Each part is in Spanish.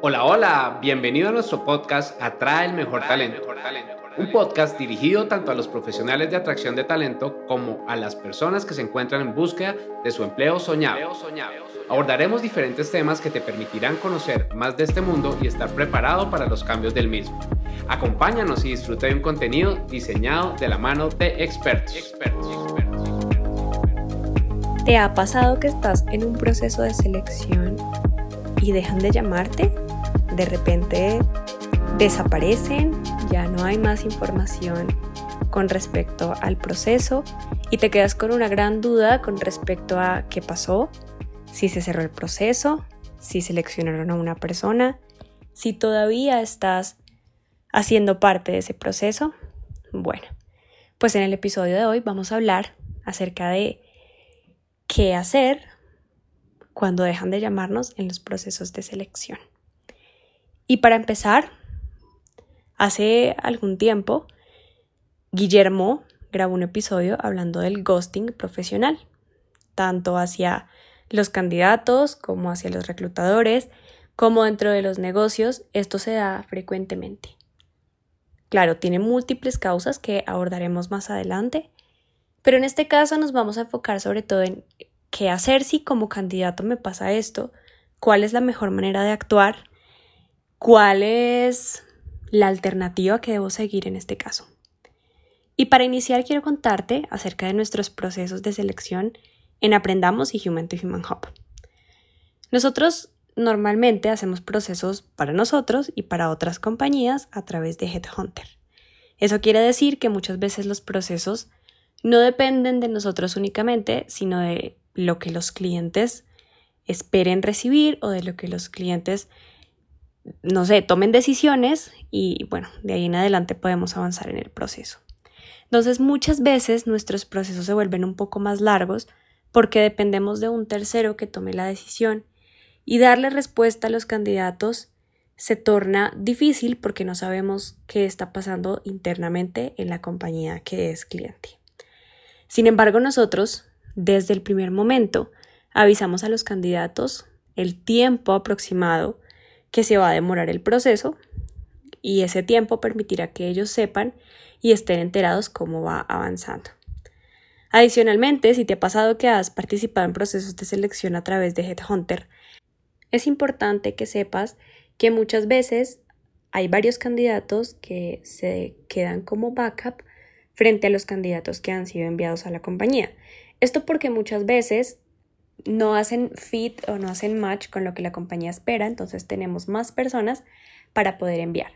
Hola, hola, bienvenido a nuestro podcast Atrae el Mejor Talento. Un podcast dirigido tanto a los profesionales de atracción de talento como a las personas que se encuentran en búsqueda de su empleo soñado. Abordaremos diferentes temas que te permitirán conocer más de este mundo y estar preparado para los cambios del mismo. Acompáñanos y disfruta de un contenido diseñado de la mano de expertos. ¿Te ha pasado que estás en un proceso de selección y dejan de llamarte? De repente desaparecen, ya no hay más información con respecto al proceso y te quedas con una gran duda con respecto a qué pasó, si se cerró el proceso, si seleccionaron a una persona, si todavía estás haciendo parte de ese proceso. Bueno, pues en el episodio de hoy vamos a hablar acerca de qué hacer cuando dejan de llamarnos en los procesos de selección. Y para empezar, hace algún tiempo, Guillermo grabó un episodio hablando del ghosting profesional, tanto hacia los candidatos como hacia los reclutadores, como dentro de los negocios, esto se da frecuentemente. Claro, tiene múltiples causas que abordaremos más adelante, pero en este caso nos vamos a enfocar sobre todo en qué hacer si como candidato me pasa esto, cuál es la mejor manera de actuar cuál es la alternativa que debo seguir en este caso. Y para iniciar quiero contarte acerca de nuestros procesos de selección en Aprendamos y Human to Human Hub. Nosotros normalmente hacemos procesos para nosotros y para otras compañías a través de Headhunter. Eso quiere decir que muchas veces los procesos no dependen de nosotros únicamente, sino de lo que los clientes esperen recibir o de lo que los clientes no sé, tomen decisiones y bueno, de ahí en adelante podemos avanzar en el proceso. Entonces muchas veces nuestros procesos se vuelven un poco más largos porque dependemos de un tercero que tome la decisión y darle respuesta a los candidatos se torna difícil porque no sabemos qué está pasando internamente en la compañía que es cliente. Sin embargo, nosotros, desde el primer momento, avisamos a los candidatos el tiempo aproximado que se va a demorar el proceso y ese tiempo permitirá que ellos sepan y estén enterados cómo va avanzando. Adicionalmente, si te ha pasado que has participado en procesos de selección a través de Headhunter, es importante que sepas que muchas veces hay varios candidatos que se quedan como backup frente a los candidatos que han sido enviados a la compañía. Esto porque muchas veces no hacen fit o no hacen match con lo que la compañía espera, entonces tenemos más personas para poder enviar.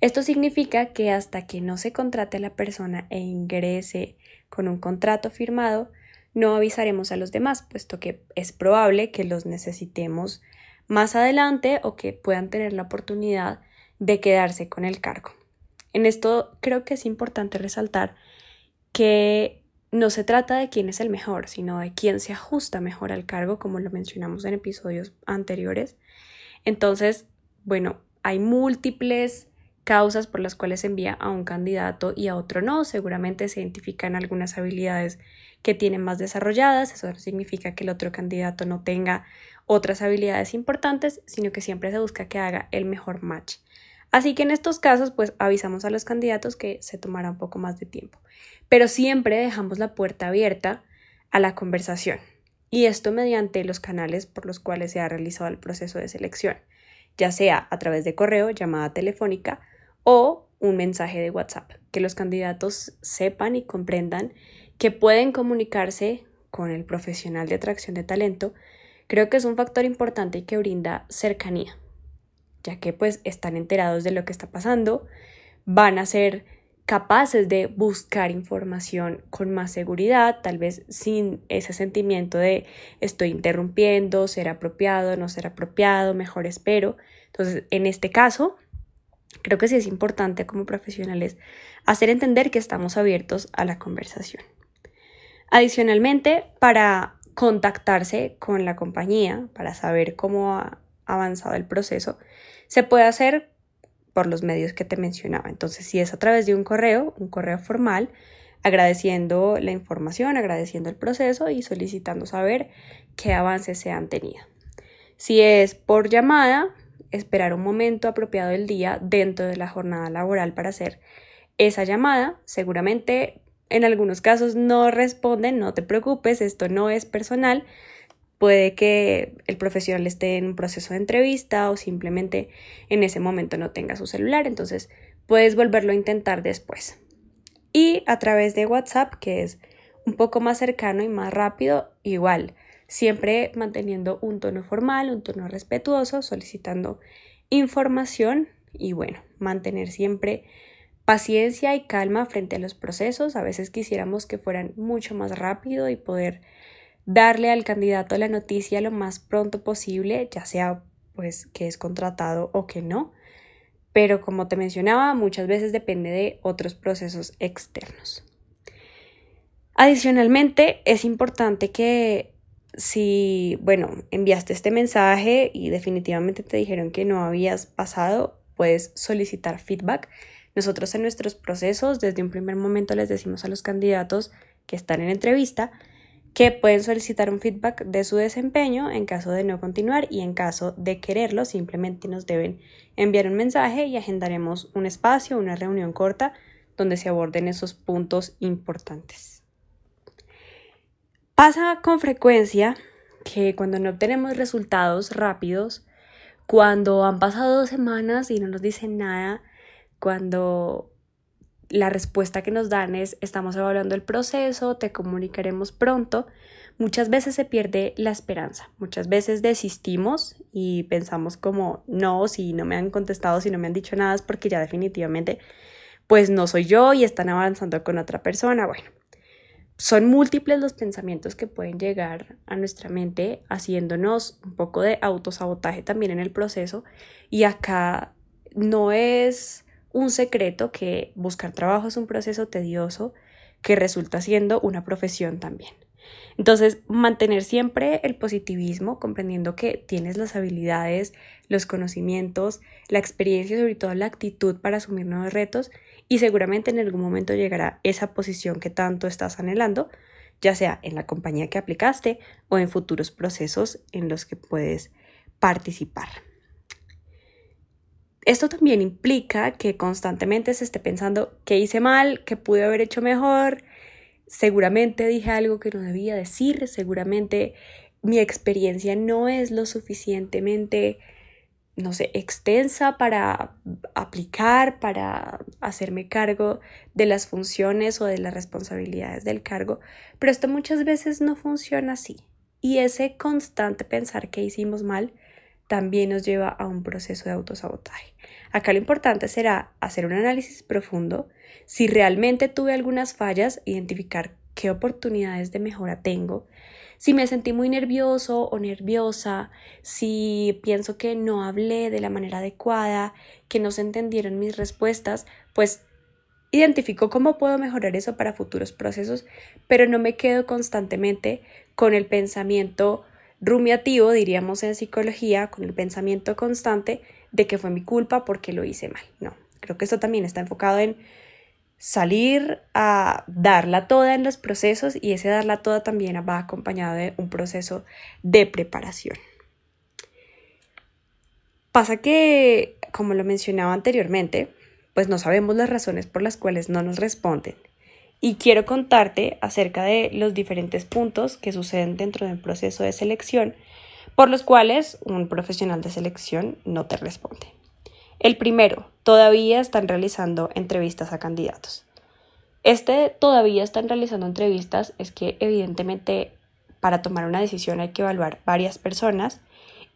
Esto significa que hasta que no se contrate a la persona e ingrese con un contrato firmado, no avisaremos a los demás, puesto que es probable que los necesitemos más adelante o que puedan tener la oportunidad de quedarse con el cargo. En esto creo que es importante resaltar que no se trata de quién es el mejor, sino de quién se ajusta mejor al cargo, como lo mencionamos en episodios anteriores. Entonces, bueno, hay múltiples causas por las cuales se envía a un candidato y a otro no. Seguramente se identifican algunas habilidades que tienen más desarrolladas. Eso no significa que el otro candidato no tenga otras habilidades importantes, sino que siempre se busca que haga el mejor match. Así que en estos casos, pues avisamos a los candidatos que se tomará un poco más de tiempo. Pero siempre dejamos la puerta abierta a la conversación. Y esto mediante los canales por los cuales se ha realizado el proceso de selección, ya sea a través de correo, llamada telefónica o un mensaje de WhatsApp. Que los candidatos sepan y comprendan que pueden comunicarse con el profesional de atracción de talento, creo que es un factor importante que brinda cercanía ya que pues están enterados de lo que está pasando, van a ser capaces de buscar información con más seguridad, tal vez sin ese sentimiento de estoy interrumpiendo, ser apropiado, no ser apropiado, mejor espero. Entonces, en este caso, creo que sí es importante como profesionales hacer entender que estamos abiertos a la conversación. Adicionalmente, para contactarse con la compañía, para saber cómo ha avanzado el proceso, se puede hacer por los medios que te mencionaba. Entonces, si es a través de un correo, un correo formal, agradeciendo la información, agradeciendo el proceso y solicitando saber qué avances se han tenido. Si es por llamada, esperar un momento apropiado del día dentro de la jornada laboral para hacer esa llamada. Seguramente en algunos casos no responden, no te preocupes, esto no es personal. Puede que el profesional esté en un proceso de entrevista o simplemente en ese momento no tenga su celular, entonces puedes volverlo a intentar después. Y a través de WhatsApp, que es un poco más cercano y más rápido, igual, siempre manteniendo un tono formal, un tono respetuoso, solicitando información y bueno, mantener siempre paciencia y calma frente a los procesos. A veces quisiéramos que fueran mucho más rápido y poder darle al candidato la noticia lo más pronto posible, ya sea pues que es contratado o que no. Pero como te mencionaba, muchas veces depende de otros procesos externos. Adicionalmente, es importante que si, bueno, enviaste este mensaje y definitivamente te dijeron que no habías pasado, puedes solicitar feedback. Nosotros en nuestros procesos, desde un primer momento les decimos a los candidatos que están en entrevista que pueden solicitar un feedback de su desempeño en caso de no continuar y en caso de quererlo simplemente nos deben enviar un mensaje y agendaremos un espacio, una reunión corta donde se aborden esos puntos importantes. Pasa con frecuencia que cuando no obtenemos resultados rápidos, cuando han pasado dos semanas y no nos dicen nada, cuando la respuesta que nos dan es estamos evaluando el proceso, te comunicaremos pronto, muchas veces se pierde la esperanza, muchas veces desistimos y pensamos como no, si no me han contestado, si no me han dicho nada es porque ya definitivamente pues no soy yo y están avanzando con otra persona, bueno son múltiples los pensamientos que pueden llegar a nuestra mente haciéndonos un poco de autosabotaje también en el proceso. Y acá no es un secreto que buscar trabajo es un proceso tedioso que resulta siendo una profesión también. Entonces, mantener siempre el positivismo, comprendiendo que tienes las habilidades, los conocimientos, la experiencia y sobre todo la actitud para asumir nuevos retos y seguramente en algún momento llegará esa posición que tanto estás anhelando, ya sea en la compañía que aplicaste o en futuros procesos en los que puedes participar. Esto también implica que constantemente se esté pensando qué hice mal, qué pude haber hecho mejor, seguramente dije algo que no debía decir, seguramente mi experiencia no es lo suficientemente no sé, extensa para aplicar, para hacerme cargo de las funciones o de las responsabilidades del cargo, pero esto muchas veces no funciona así. Y ese constante pensar que hicimos mal también nos lleva a un proceso de autosabotaje. Acá lo importante será hacer un análisis profundo, si realmente tuve algunas fallas, identificar qué oportunidades de mejora tengo, si me sentí muy nervioso o nerviosa, si pienso que no hablé de la manera adecuada, que no se entendieron mis respuestas, pues identifico cómo puedo mejorar eso para futuros procesos, pero no me quedo constantemente con el pensamiento rumiativo, diríamos en psicología, con el pensamiento constante de que fue mi culpa porque lo hice mal. No, creo que esto también está enfocado en salir a darla toda en los procesos y ese darla toda también va acompañado de un proceso de preparación. Pasa que, como lo mencionaba anteriormente, pues no sabemos las razones por las cuales no nos responden. Y quiero contarte acerca de los diferentes puntos que suceden dentro del proceso de selección por los cuales un profesional de selección no te responde. El primero, todavía están realizando entrevistas a candidatos. Este todavía están realizando entrevistas es que evidentemente para tomar una decisión hay que evaluar varias personas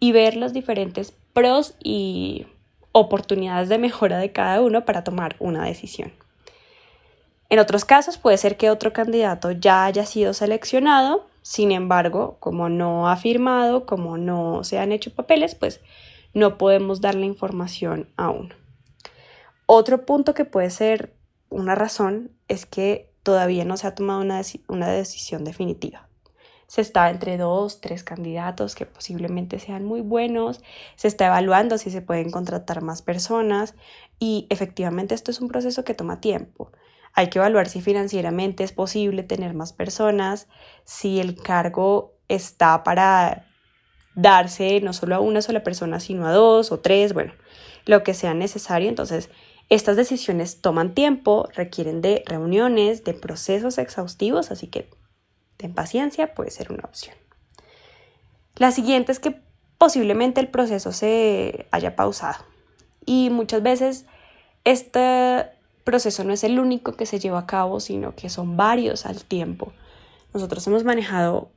y ver los diferentes pros y oportunidades de mejora de cada uno para tomar una decisión. En otros casos puede ser que otro candidato ya haya sido seleccionado, sin embargo, como no ha firmado, como no se han hecho papeles, pues no podemos dar la información aún. Otro punto que puede ser una razón es que todavía no se ha tomado una, una decisión definitiva. Se está entre dos, tres candidatos que posiblemente sean muy buenos, se está evaluando si se pueden contratar más personas y efectivamente esto es un proceso que toma tiempo. Hay que evaluar si financieramente es posible tener más personas, si el cargo está para darse no solo a una sola persona, sino a dos o tres, bueno, lo que sea necesario. Entonces, estas decisiones toman tiempo, requieren de reuniones, de procesos exhaustivos, así que ten paciencia, puede ser una opción. La siguiente es que posiblemente el proceso se haya pausado y muchas veces este proceso no es el único que se lleva a cabo, sino que son varios al tiempo. Nosotros hemos manejado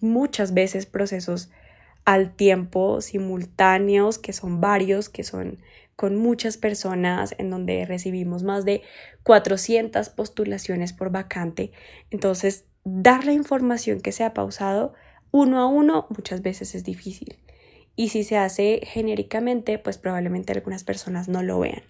muchas veces procesos al tiempo simultáneos, que son varios, que son con muchas personas, en donde recibimos más de 400 postulaciones por vacante. Entonces, dar la información que se ha pausado uno a uno muchas veces es difícil. Y si se hace genéricamente, pues probablemente algunas personas no lo vean.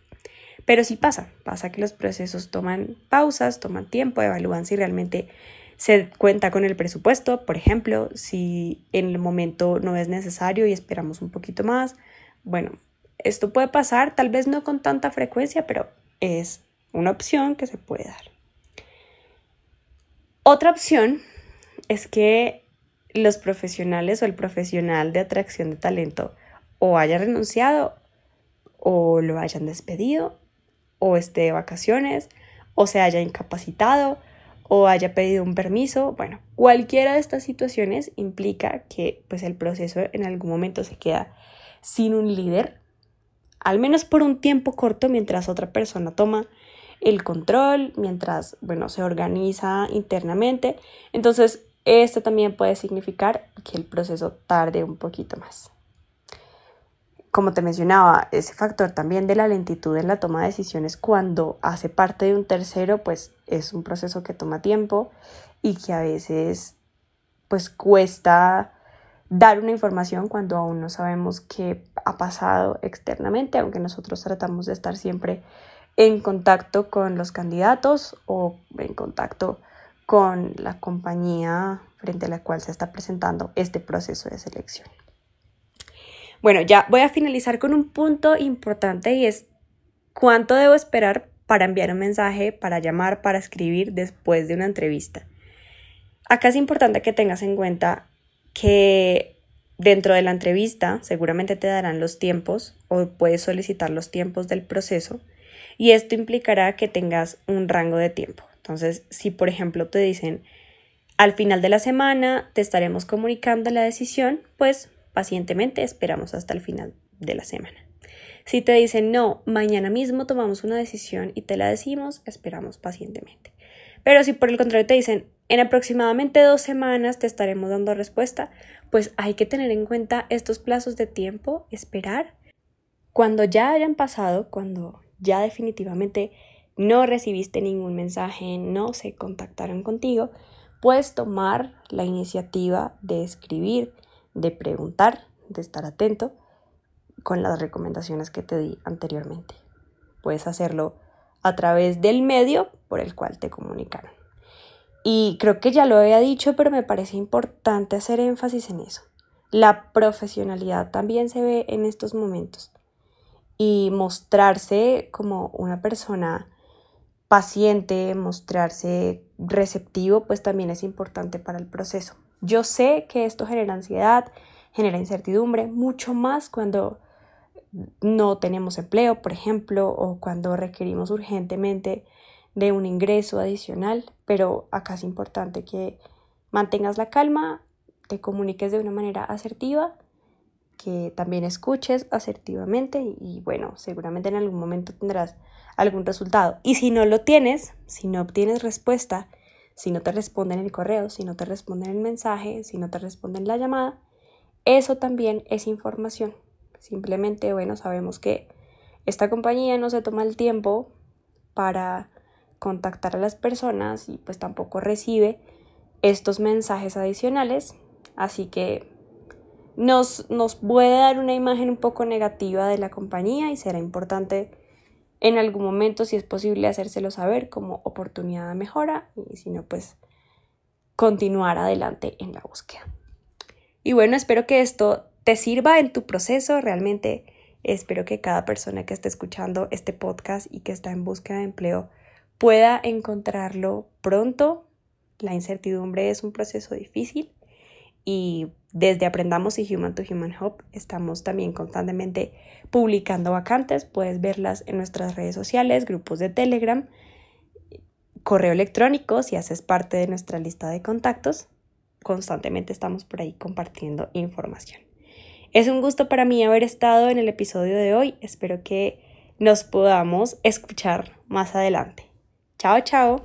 Pero sí pasa, pasa que los procesos toman pausas, toman tiempo, evalúan si realmente se cuenta con el presupuesto, por ejemplo, si en el momento no es necesario y esperamos un poquito más. Bueno, esto puede pasar, tal vez no con tanta frecuencia, pero es una opción que se puede dar. Otra opción es que los profesionales o el profesional de atracción de talento o haya renunciado o lo hayan despedido o esté de vacaciones o se haya incapacitado o haya pedido un permiso. Bueno, cualquiera de estas situaciones implica que pues el proceso en algún momento se queda sin un líder, al menos por un tiempo corto mientras otra persona toma el control, mientras, bueno, se organiza internamente. Entonces, esto también puede significar que el proceso tarde un poquito más. Como te mencionaba, ese factor también de la lentitud en la toma de decisiones cuando hace parte de un tercero, pues es un proceso que toma tiempo y que a veces pues cuesta dar una información cuando aún no sabemos qué ha pasado externamente, aunque nosotros tratamos de estar siempre en contacto con los candidatos o en contacto con la compañía frente a la cual se está presentando este proceso de selección. Bueno, ya voy a finalizar con un punto importante y es cuánto debo esperar para enviar un mensaje, para llamar, para escribir después de una entrevista. Acá es importante que tengas en cuenta que dentro de la entrevista seguramente te darán los tiempos o puedes solicitar los tiempos del proceso y esto implicará que tengas un rango de tiempo. Entonces, si por ejemplo te dicen al final de la semana te estaremos comunicando la decisión, pues pacientemente esperamos hasta el final de la semana. Si te dicen no, mañana mismo tomamos una decisión y te la decimos, esperamos pacientemente. Pero si por el contrario te dicen en aproximadamente dos semanas te estaremos dando respuesta, pues hay que tener en cuenta estos plazos de tiempo, esperar. Cuando ya hayan pasado, cuando ya definitivamente no recibiste ningún mensaje, no se contactaron contigo, puedes tomar la iniciativa de escribir, de preguntar, de estar atento con las recomendaciones que te di anteriormente. Puedes hacerlo a través del medio por el cual te comunicaron. Y creo que ya lo había dicho, pero me parece importante hacer énfasis en eso. La profesionalidad también se ve en estos momentos y mostrarse como una persona paciente, mostrarse receptivo, pues también es importante para el proceso. Yo sé que esto genera ansiedad, genera incertidumbre, mucho más cuando no tenemos empleo, por ejemplo, o cuando requerimos urgentemente de un ingreso adicional, pero acá es importante que mantengas la calma, te comuniques de una manera asertiva, que también escuches asertivamente y, bueno, seguramente en algún momento tendrás algún resultado. Y si no lo tienes, si no obtienes respuesta, si no te responden el correo, si no te responden el mensaje, si no te responden la llamada, eso también es información. Simplemente, bueno, sabemos que esta compañía no se toma el tiempo para contactar a las personas y pues tampoco recibe estos mensajes adicionales, así que nos, nos puede dar una imagen un poco negativa de la compañía y será importante en algún momento, si es posible, hacérselo saber como oportunidad de mejora y si no, pues continuar adelante en la búsqueda. Y bueno, espero que esto te sirva en tu proceso. Realmente espero que cada persona que esté escuchando este podcast y que está en búsqueda de empleo pueda encontrarlo pronto. La incertidumbre es un proceso difícil y desde Aprendamos y Human to Human Hub estamos también constantemente publicando vacantes. Puedes verlas en nuestras redes sociales, grupos de Telegram, correo electrónico si haces parte de nuestra lista de contactos. Constantemente estamos por ahí compartiendo información. Es un gusto para mí haber estado en el episodio de hoy. Espero que nos podamos escuchar más adelante. Chao, chao.